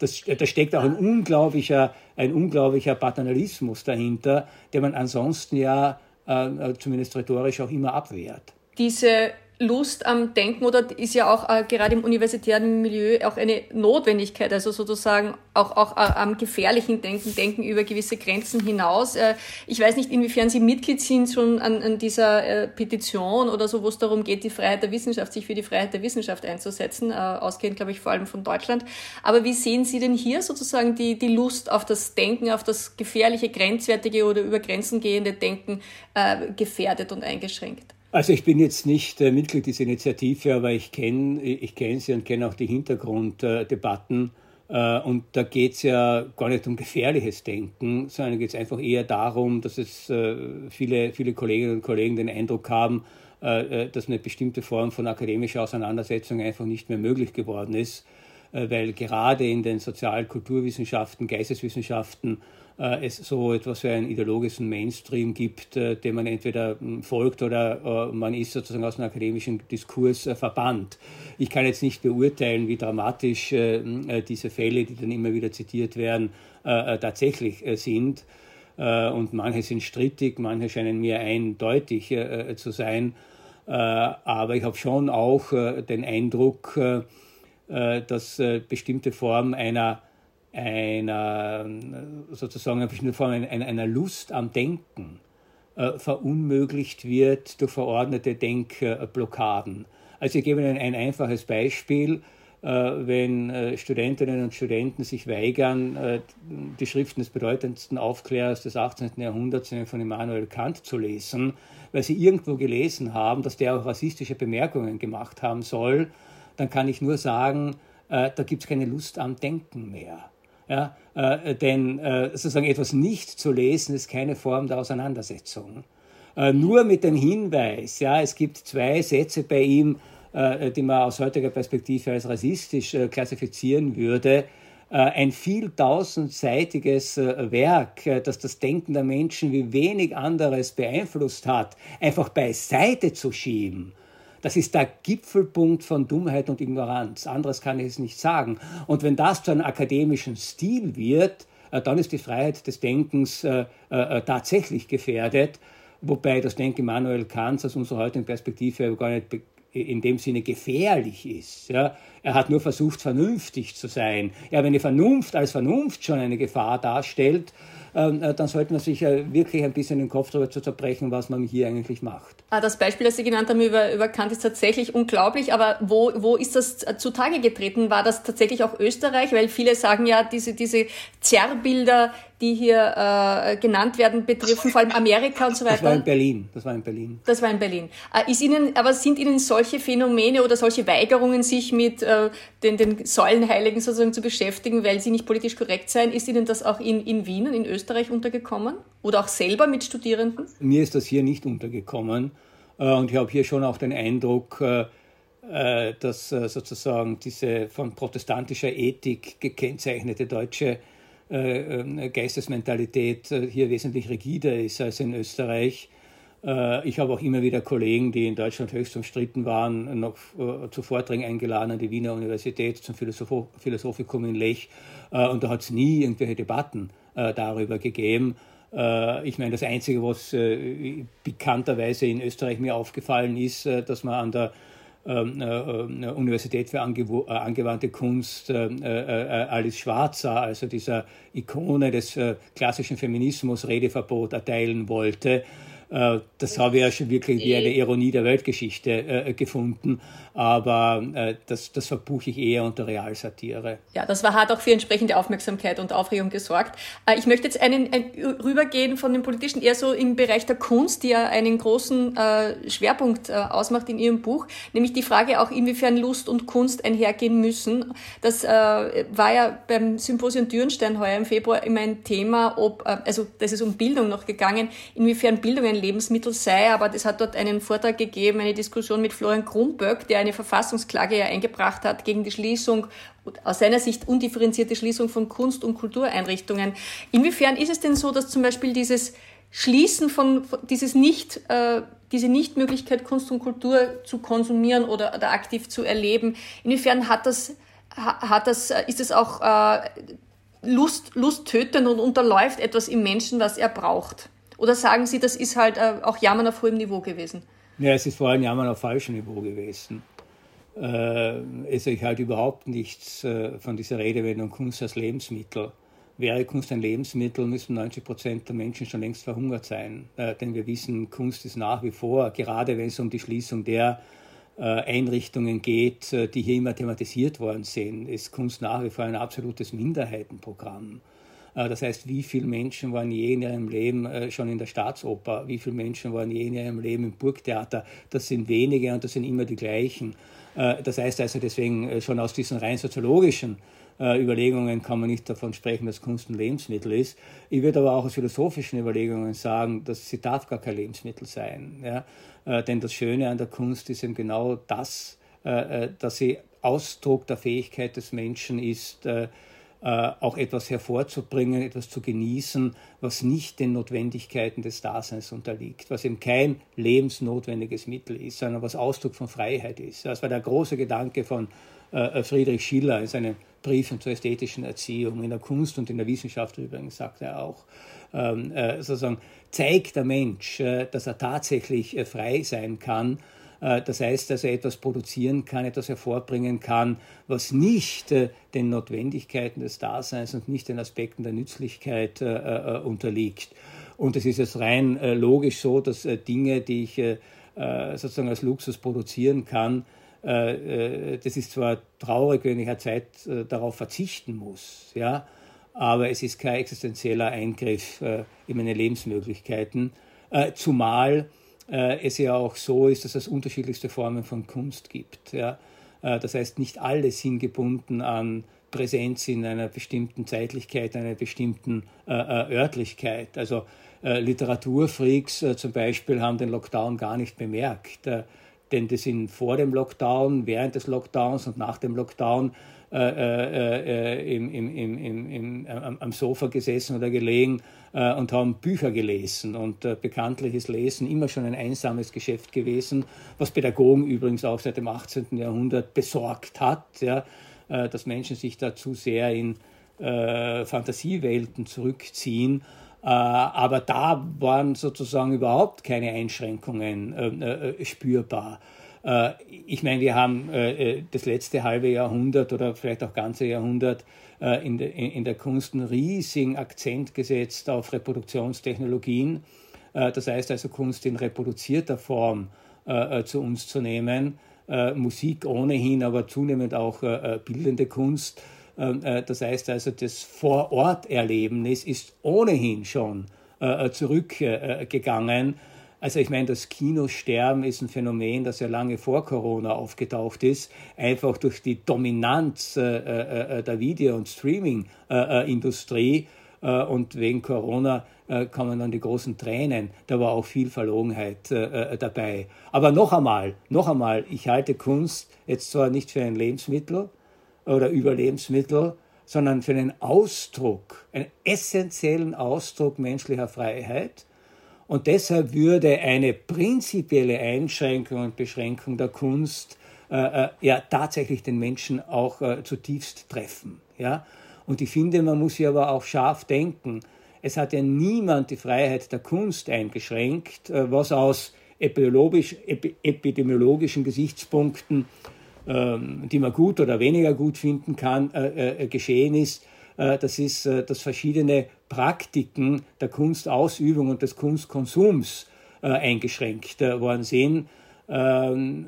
Das, da steckt auch ein unglaublicher, ein unglaublicher Paternalismus dahinter, der man ansonsten ja äh, zumindest rhetorisch auch immer abwehrt. Diese Lust am Denken oder ist ja auch äh, gerade im universitären Milieu auch eine Notwendigkeit, also sozusagen auch, auch äh, am gefährlichen Denken, Denken über gewisse Grenzen hinaus. Äh, ich weiß nicht, inwiefern Sie Mitglied sind schon an, an dieser äh, Petition oder so, wo es darum geht, die Freiheit der Wissenschaft, sich für die Freiheit der Wissenschaft einzusetzen, äh, ausgehend, glaube ich, vor allem von Deutschland. Aber wie sehen Sie denn hier sozusagen die, die Lust auf das Denken, auf das gefährliche, grenzwertige oder über Grenzen gehende Denken äh, gefährdet und eingeschränkt? Also ich bin jetzt nicht äh, Mitglied dieser Initiative, aber ich kenne ich kenn sie und kenne auch die Hintergrunddebatten. Äh, und da geht es ja gar nicht um gefährliches Denken, sondern geht es einfach eher darum, dass es äh, viele, viele Kolleginnen und Kollegen den Eindruck haben, dass eine bestimmte Form von akademischer Auseinandersetzung einfach nicht mehr möglich geworden ist, weil gerade in den Sozial-Kulturwissenschaften, Geisteswissenschaften äh, es so etwas wie einen ideologischen Mainstream gibt, äh, dem man entweder hm, folgt oder äh, man ist sozusagen aus dem akademischen Diskurs verbannt. Ich kann jetzt nicht beurteilen, wie dramatisch hm, diese Fälle, die dann immer wieder zitiert werden, tatsächlich sind. Und manche sind strittig, manche scheinen mir eindeutig zu sein. Aber ich habe schon auch den Eindruck, dass bestimmte Formen einer einer sozusagen eine einer, Lust am Denken äh, verunmöglicht wird durch verordnete Denkblockaden. Also ich gebe Ihnen ein einfaches Beispiel. Äh, wenn äh, Studentinnen und Studenten sich weigern, äh, die Schriften des bedeutendsten Aufklärers des 18. Jahrhunderts, von Immanuel Kant, zu lesen, weil sie irgendwo gelesen haben, dass der auch rassistische Bemerkungen gemacht haben soll, dann kann ich nur sagen, äh, da gibt es keine Lust am Denken mehr. Ja, äh, denn äh, sozusagen etwas nicht zu lesen ist keine Form der Auseinandersetzung. Äh, nur mit dem Hinweis, ja, es gibt zwei Sätze bei ihm, äh, die man aus heutiger Perspektive als rassistisch äh, klassifizieren würde, äh, ein viel tausendseitiges Werk, das das Denken der Menschen wie wenig anderes beeinflusst hat, einfach beiseite zu schieben das ist der Gipfelpunkt von Dummheit und Ignoranz. Anderes kann ich es nicht sagen. Und wenn das zu einem akademischen Stil wird, äh, dann ist die Freiheit des Denkens äh, äh, tatsächlich gefährdet. Wobei das Denken Immanuel Kants aus unserer heutigen Perspektive gar nicht in dem Sinne gefährlich ist. Ja. Er hat nur versucht, vernünftig zu sein. Ja, wenn die Vernunft als Vernunft schon eine Gefahr darstellt, dann sollte man sich wirklich ein bisschen den Kopf darüber zu zerbrechen, was man hier eigentlich macht. Ah, das Beispiel, das Sie genannt haben über, über Kant, ist tatsächlich unglaublich, aber wo, wo ist das äh, zutage getreten? War das tatsächlich auch Österreich? Weil viele sagen ja, diese, diese Zerrbilder, die hier äh, genannt werden, betreffen vor allem Amerika und so weiter. Das war in Berlin. Das war in Berlin. Das war in Berlin. Äh, ist Ihnen, aber sind Ihnen solche Phänomene oder solche Weigerungen, sich mit äh, den, den Säulenheiligen sozusagen zu beschäftigen, weil sie nicht politisch korrekt seien, ist Ihnen das auch in, in Wien und in Österreich untergekommen? Oder auch selber mit Studierenden? Mir ist das hier nicht untergekommen. Äh, und ich habe hier schon auch den Eindruck, äh, äh, dass sozusagen diese von protestantischer Ethik gekennzeichnete deutsche äh, ähm, Geistesmentalität hier wesentlich rigider ist als in Österreich. Ich habe auch immer wieder Kollegen, die in Deutschland höchst umstritten waren, noch zu Vorträgen eingeladen an die Wiener Universität zum Philosophikum in Lech. Und da hat es nie irgendwelche Debatten darüber gegeben. Ich meine, das Einzige, was bekannterweise in Österreich mir aufgefallen ist, dass man an der ähm, Universität für angewandte Kunst Alice Schwarzer, also dieser Ikone des klassischen Feminismus, Redeverbot erteilen wollte. Äh, das habe ich ja schon wirklich wie eine Ironie der Weltgeschichte äh, gefunden, aber äh, das, das verbuche ich eher unter Realsatire. Ja, das war, hat auch für entsprechende Aufmerksamkeit und Aufregung gesorgt. ich möchte jetzt einen, ein, rübergehen von dem Politischen eher so im Bereich der Kunst, die ja einen großen Schwerpunkt ausmacht in Ihrem Buch, nämlich die Frage auch, inwiefern Lust und Kunst einhergehen müssen. Das war ja beim Symposium Dürnstein heuer im Februar immer ein Thema, ob, also das ist um Bildung noch gegangen, inwiefern Bildung ein Lebensmittel sei, aber das hat dort einen Vortrag gegeben, eine Diskussion mit Florian Krumböck, der eine Verfassungsklage ja eingebracht hat gegen die Schließung, aus seiner Sicht undifferenzierte Schließung von Kunst- und Kultureinrichtungen. Inwiefern ist es denn so, dass zum Beispiel dieses Schließen von, dieses nicht, äh, diese Nichtmöglichkeit, Kunst und Kultur zu konsumieren oder, oder aktiv zu erleben, inwiefern hat das, hat das, ist es auch äh, Lust, Lust tötend und unterläuft etwas im Menschen, was er braucht? Oder sagen Sie, das ist halt äh, auch Jammern auf hohem Niveau gewesen? Ja, es ist vor allem Jammern auf falschem Niveau gewesen. Äh, also ich halte überhaupt nichts äh, von dieser Redewendung Kunst als Lebensmittel. Wäre Kunst ein Lebensmittel, müssten 90 Prozent der Menschen schon längst verhungert sein. Äh, denn wir wissen, Kunst ist nach wie vor, gerade wenn es um die Schließung der äh, Einrichtungen geht, äh, die hier immer thematisiert worden sind, ist Kunst nach wie vor ein absolutes Minderheitenprogramm. Äh, das heißt, wie viele Menschen waren je in ihrem Leben äh, schon in der Staatsoper? Wie viele Menschen waren je in ihrem Leben im Burgtheater? Das sind wenige und das sind immer die gleichen. Äh, das heißt also deswegen schon aus diesen rein soziologischen Überlegungen kann man nicht davon sprechen, dass Kunst ein Lebensmittel ist. Ich würde aber auch aus philosophischen Überlegungen sagen, dass sie darf gar kein Lebensmittel sein. Ja? Denn das Schöne an der Kunst ist eben genau das, dass sie Ausdruck der Fähigkeit des Menschen ist, auch etwas hervorzubringen, etwas zu genießen, was nicht den Notwendigkeiten des Daseins unterliegt, was eben kein lebensnotwendiges Mittel ist, sondern was Ausdruck von Freiheit ist. Das war der große Gedanke von äh, Friedrich Schiller in seinen Briefen zur ästhetischen Erziehung, in der Kunst und in der Wissenschaft übrigens, sagt er auch. Ähm, äh, sozusagen zeigt der Mensch, äh, dass er tatsächlich äh, frei sein kann äh, das heißt, dass er etwas produzieren kann, etwas hervorbringen kann, was nicht äh, den Notwendigkeiten des Daseins und nicht den Aspekten der Nützlichkeit äh, unterliegt. Und es ist jetzt rein logisch so, dass Dinge, die ich sozusagen als Luxus produzieren kann, das ist zwar traurig, wenn ich eine Zeit darauf verzichten muss, ja, aber es ist kein existenzieller Eingriff in meine Lebensmöglichkeiten, zumal äh, es ja auch so ist, dass es unterschiedlichste Formen von Kunst gibt. Ja? Äh, das heißt, nicht alle sind gebunden an Präsenz in einer bestimmten Zeitlichkeit, einer bestimmten äh, äh Örtlichkeit. Also äh, Literaturfreaks äh, zum Beispiel haben den Lockdown gar nicht bemerkt, denn die sind vor dem Lockdown, während des Lockdowns und nach dem Lockdown im, im, im, am, am Sofa gesessen oder gelegen äh, und haben Bücher gelesen. Und äh, bekanntlich ist Lesen immer schon ein einsames Geschäft gewesen, was Pädagogen übrigens auch seit dem 18. Jahrhundert besorgt hat, ja, äh, dass Menschen sich da zu sehr in äh, Fantasiewelten zurückziehen. Äh, aber da waren sozusagen überhaupt keine Einschränkungen äh, spürbar. Ich meine, wir haben das letzte halbe Jahrhundert oder vielleicht auch ganze Jahrhundert äh, in, de, in der Kunst einen riesigen Akzent gesetzt auf Reproduktionstechnologien. Äh, das heißt also Kunst in reproduzierter Form äh, zu uns zu nehmen. Musik ohnehin, aber zunehmend auch bildende Kunst. Das heißt also, das Vororterlebnis ist ohnehin schon zurückgegangen also ich meine, das Kinosterben ist ein Phänomen, das ja lange vor Corona aufgetaucht ist, einfach durch die Dominanz äh, äh, äh der Video- und Streaming-Industrie. Äh, und wegen Corona äh, kommen dann die großen Tränen. Da war auch viel Verlogenheit äh, dabei. Aber noch einmal, noch einmal, ich halte Kunst jetzt zwar nicht für ein Lebensmittel oder Überlebensmittel, sondern für einen Ausdruck, einen essentiellen Ausdruck menschlicher Freiheit Und deshalb würde eine prinzipielle Einschränkung und Beschränkung der Kunst äh, äh, ja tatsächlich den Menschen auch äh, zutiefst treffen. Ja? Und ich finde, man muss hier aber auch scharf denken. Es hat ja niemand die Freiheit der Kunst eingeschränkt, äh, was aus epidemiologisch, epidemiologischen Gesichtspunkten, ähm, die man gut oder weniger gut finden kann, äh, äh, geschehen ist. Das ist, dass verschiedene Praktiken der Kunstausübung und des Kunstkonsums eingeschränkt worden sind. Ähm,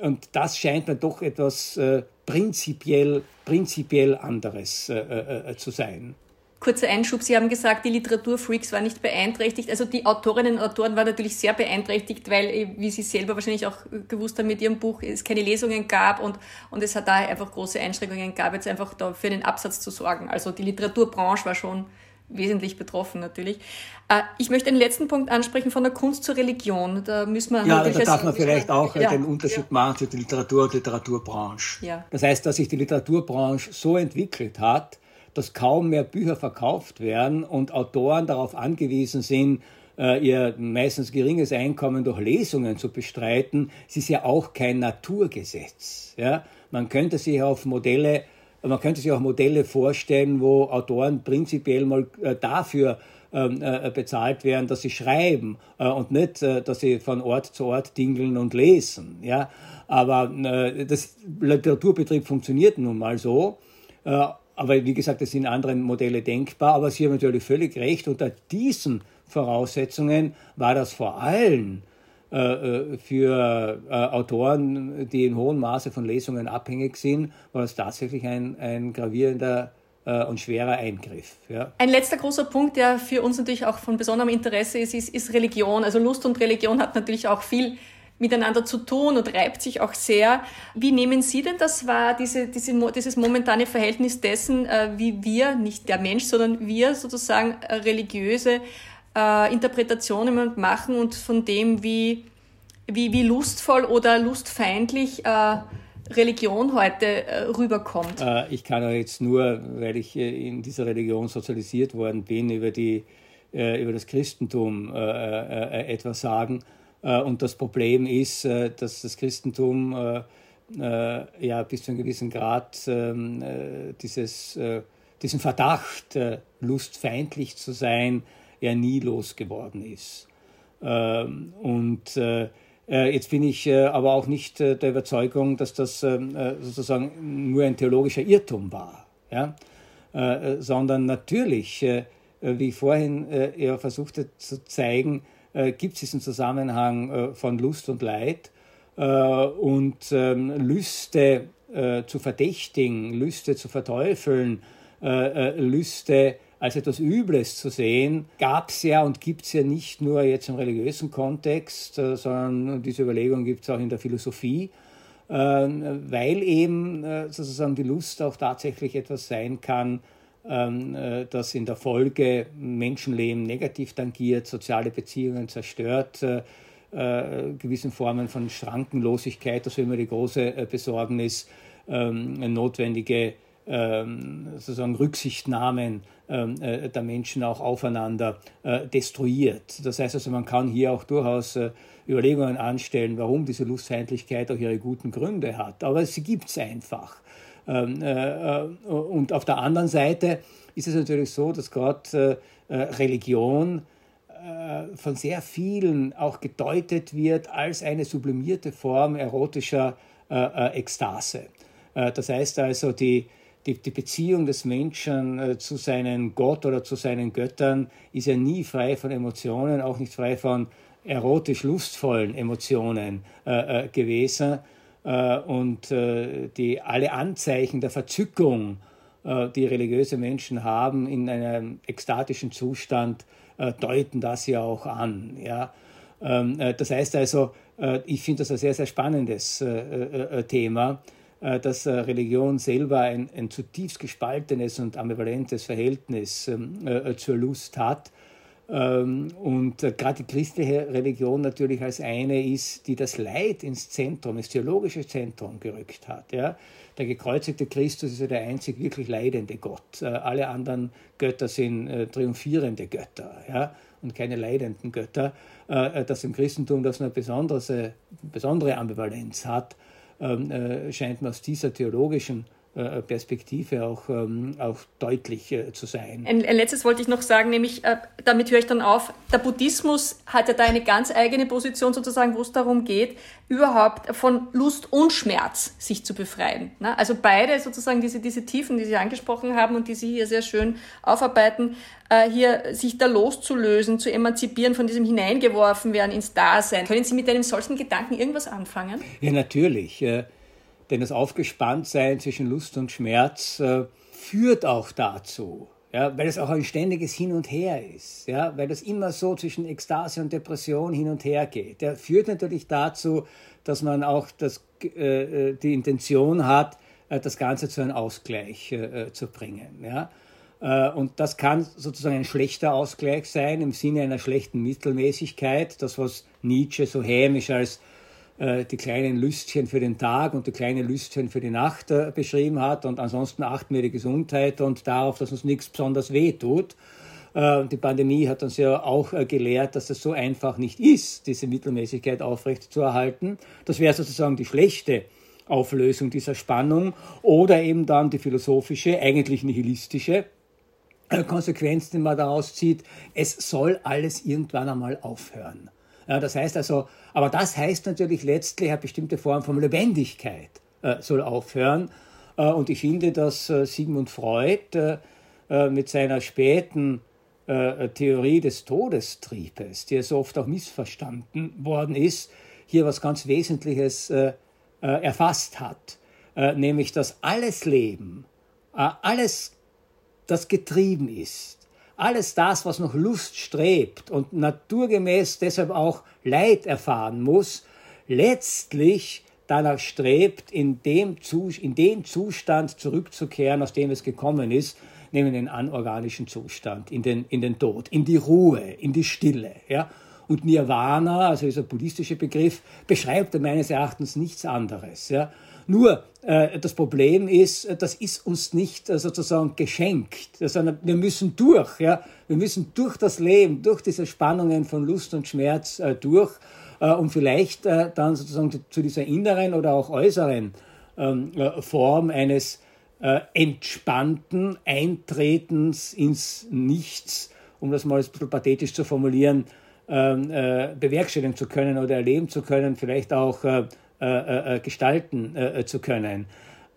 und das scheint mir doch etwas äh, prinzipiell, prinzipiell anderes äh, äh, äh, zu sein. Kurzer Einschub, Sie haben gesagt, die Literaturfreaks waren nicht beeinträchtigt. Also die Autorinnen und Autoren waren natürlich sehr beeinträchtigt, weil, äh, wie Sie selber wahrscheinlich auch gewusst haben mit Ihrem Buch, es keine Lesungen gab und, und es hat da einfach große Einschränkungen gab, jetzt einfach da für den Absatz zu sorgen. Also die Literaturbranche war schon wesentlich betroffen natürlich. Äh, ich möchte den letzten Punkt ansprechen von der Kunst zur Religion. Da müssen wir ja, da darf man vielleicht auch ja. den Unterschied ja. machen zwischen Literatur und Literaturbranche. Ja. Das heißt, dass sich die Literaturbranche so entwickelt hat, dass kaum mehr Bücher verkauft werden und Autoren darauf angewiesen sind, äh, ihr meistens geringes Einkommen durch Lesungen zu bestreiten. Es ist ja auch kein Naturgesetz. Ja? Man könnte sich auf Modelle man könnte sich auch Modelle vorstellen, wo Autoren prinzipiell mal äh, dafür ähm, äh, bezahlt werden, dass sie schreiben und nicht, dass sie von Ort zu Ort dingeln und lesen. Ja? Aber das Literaturbetrieb funktioniert nun mal so. Aber wie gesagt, es sind andere Modelle denkbar. Aber Sie haben natürlich völlig recht. Unter diesen Voraussetzungen war das vor allem äh, äh, für äh, Autoren, die in hohem Maße von Lesungen abhängig sind, war das tatsächlich ein, ein gravierender und schwerer Eingriff. Ja. Ein letzter großer Punkt, der für uns natürlich auch von besonderem Interesse ist, ist, ist Religion. Also Lust und Religion hat natürlich auch viel miteinander zu tun und reibt sich auch sehr. Wie nehmen Sie denn das wahr, diese, diese, dieses momentane Verhältnis dessen, wie wir, nicht der Mensch, sondern wir sozusagen religiöse äh, Interpretationen machen und von dem, wie, wie, wie lustvoll oder lustfeindlich äh, Religion heute äh, rüberkommt. Äh, ich kann jetzt nur, weil ich äh, in dieser Religion sozialisiert worden bin, über, die, äh, über das Christentum etwas sagen. Und das Problem ist, dass das Christentum ja bis zu einem gewissen Grad ähm, dieses, diesen Verdacht, lustfeindlich zu sein, er nie losgeworden ist. Ähm, und äh, äh, jetzt bin ich äh, aber auch nicht der Überzeugung, dass das ähm, sozusagen nur ein theologischer Irrtum war, ja? sondern natürlich, wie ich vorhin ja versuchte zu zeigen, gibt es diesen Zusammenhang von Lust und Leid? Und ähm, Lüste zu verdächtigen, Lüste zu verteufeln, Lüste als etwas Übles zu sehen, gab es ja und gibt es ja nicht nur jetzt im religiösen Kontext, äh, sondern diese Überlegung gibt es auch in der Philosophie, äh, weil eben äh, sozusagen die Lust auch tatsächlich etwas sein kann, das in der Folge Menschenleben negativ tangiert, soziale Beziehungen zerstört, gewissen Formen von Schrankenlosigkeit, das ist immer die große Besorgnis, ähm, notwendige ähm, sozusagen Rücksichtnahmen ähm, äh, der Menschen auch aufeinander äh, destruiert. Das heißt also, man kann hier auch durchaus äh, Überlegungen anstellen, warum diese Lustfeindlichkeit auch ihre guten Gründe hat. Aber sie gibt es einfach. Ähm, und auf der anderen Seite ist es natürlich so, dass gerade Religion von sehr vielen auch gedeutet wird als eine sublimierte Form erotischer Ekstase. Das heißt also, die, die, die Beziehung des Menschen äh, zu seinem Gott oder zu seinen Göttern ist ja nie frei von Emotionen, auch nicht frei von erotisch lustvollen Emotionen äh, äh, gewesen. Äh, und äh, die, alle Anzeichen der Verzückung, äh, die religiöse Menschen haben in einem ekstatischen Zustand, deuten das ja auch an. Ja? Ähm, das heißt also, ich finde das ein sehr, sehr spannendes Thema. Dass Religion selber ein, ein zutiefst gespaltenes und ambivalentes Verhältnis ähm, äh, zur Lust hat. Ähm, und gerade die christliche Religion natürlich als eine ist, die das Leid ins Zentrum, ins theologische Zentrum gerückt hat. Der gekreuzigte Christus ist ja der einzig wirklich leidende Gott. Alle anderen Götter sind triumphierende Götter. Und keine leidenden Götter, äh, dass im Christentum das eine besondere, besondere Ambivalenz hat, ähm, scheint mir aus dieser theologischen äh, Perspektive auch, ähm, auch deutlich äh, zu sein. Ein, ein, letztes wollte ich noch sagen, nämlich, äh, damit höre ich dann auf, der Buddhismus hat ja da eine ganz eigene Position sozusagen, wo es darum geht, überhaupt von Lust und Schmerz sich zu befreien. Ne? Also beide sozusagen diese, diese Tiefen, die Sie angesprochen haben und die Sie hier sehr schön aufarbeiten, äh, hier sich da loszulösen, zu emanzipieren, von diesem hineingeworfen werden ins Dasein. Können Sie mit einem solchen Gedanken irgendwas anfangen? Ja, natürlich. Denn das Aufgespanntsein zwischen Lust und Schmerz äh, führt auch dazu, ja, weil es auch ein ständiges Hin und Her ist, ja, weil das immer so zwischen Ekstase und Depression hin und her geht. Der führt natürlich dazu, dass man auch das, äh, äh die Intention hat, äh, das Ganze zu einem Ausgleich äh, äh, zu bringen. Ja. Und das kann sozusagen ein schlechter Ausgleich sein im Sinne einer schlechten Mittelmäßigkeit, das was Nietzsche so hämisch als die kleinen Lüstchen für den Tag und die kleinen Lüstchen für die Nacht äh, beschrieben hat. Und ansonsten achten wir die Gesundheit und darauf, dass uns nichts besonders weh tut. Äh, die Pandemie hat uns ja auch gelehrt, dass es so einfach nicht ist, diese Mittelmäßigkeit aufrechtzuerhalten. Das wäre sozusagen die schlechte Auflösung dieser Spannung oder eben dann die philosophische, eigentlich nihilistische Konsequenz, die man daraus zieht. Es soll alles irgendwann einmal aufhören. Ja, das heißt also, aber das heißt natürlich letztlich eine bestimmte Form von Lebendigkeit äh, soll aufhören. Äh, und ich finde, dass äh, Sigmund Freud äh, äh, mit seiner späten äh, Theorie des Todestriebes, die ja so oft auch missverstanden worden ist, hier was ganz Wesentliches erfasst hat. nämlich, dass alles Leben, alles, das getrieben ist, alles das, was nach Lust strebt und naturgemäß deshalb auch Leid erfahren muss, letztlich danach strebt, in, dem, in den Zustand zurückzukehren, aus dem es gekommen ist, nämlich in den anorganischen Zustand, in den, in den Tod, in die Ruhe, in die Stille. Ja? Und Nirvana, also dieser buddhistische Begriff, beschreibt meines Erachtens nichts anderes. Ja? Nur äh, das Problem ist, äh, das ist uns nicht äh, sozusagen geschenkt, sondern wir müssen durch. Ja? Wir müssen durch das Leben, durch diese Spannungen von Lust und Schmerz äh, durch, äh, um vielleicht äh, dann sozusagen zu dieser inneren oder auch äußeren ähm, Form eines entspannten Eintretens ins Nichts, um das mal ein bisschen pathetisch zu formulieren, ähm, bewerkstelligen zu können oder erleben zu können, vielleicht auch äh, äh, äh, gestalten äh, zu können.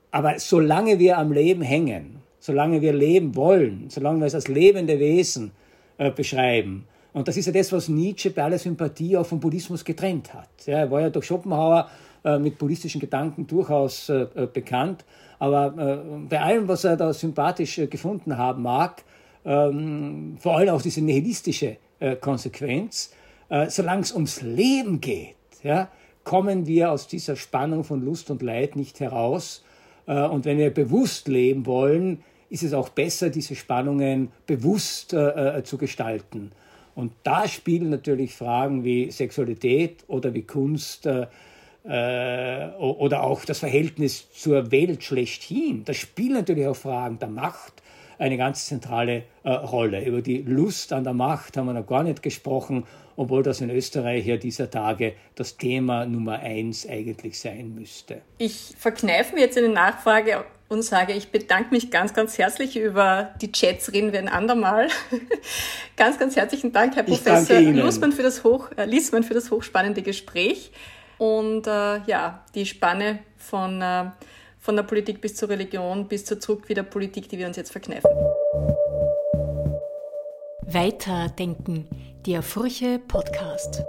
Aber solange wir am Leben hängen, solange wir leben wollen, solange wir es als lebende Wesen äh, beschreiben, und das ist ja das, was Nietzsche bei aller Sympathie auch vom Buddhismus getrennt hat. Ja, er war ja durch Schopenhauer äh, mit buddhistischen Gedanken durchaus äh, bekannt, aber bei allem, was er da sympathisch gefunden haben mag, ähm, vor allem auch diese nihilistische Konsequenz, solange es ums Leben geht, ja, kommen wir aus dieser Spannung von Lust und Leid nicht heraus. Äh, und wenn wir bewusst leben wollen, ist es auch besser, diese Spannungen bewusst äh, äh, zu gestalten. Und da spielen natürlich Fragen wie Sexualität oder wie Kunst oder auch das Verhältnis zur Welt schlechthin. Da spielen natürlich auch Fragen der Macht eine ganz zentrale äh, Rolle. Über die Lust an der Macht haben wir noch gar nicht gesprochen obwohl das in Österreich ja dieser Tage das Thema Nummer eins eigentlich sein müsste. Ich verkneife mir jetzt eine Nachfrage und sage, ich bedanke mich ganz, ganz herzlich über die Chats, reden wir ein andermal. ganz, ganz herzlichen Dank, Herr Professor Liesmann für, das hoch, äh, Liesmann für das hochspannende Gespräch und äh, ja, die Spanne von, äh, von der Politik bis zur Religion, bis zur Zurückwiederpolitik, die wir uns jetzt verkneifen. Weiterdenken der Furche Podcast.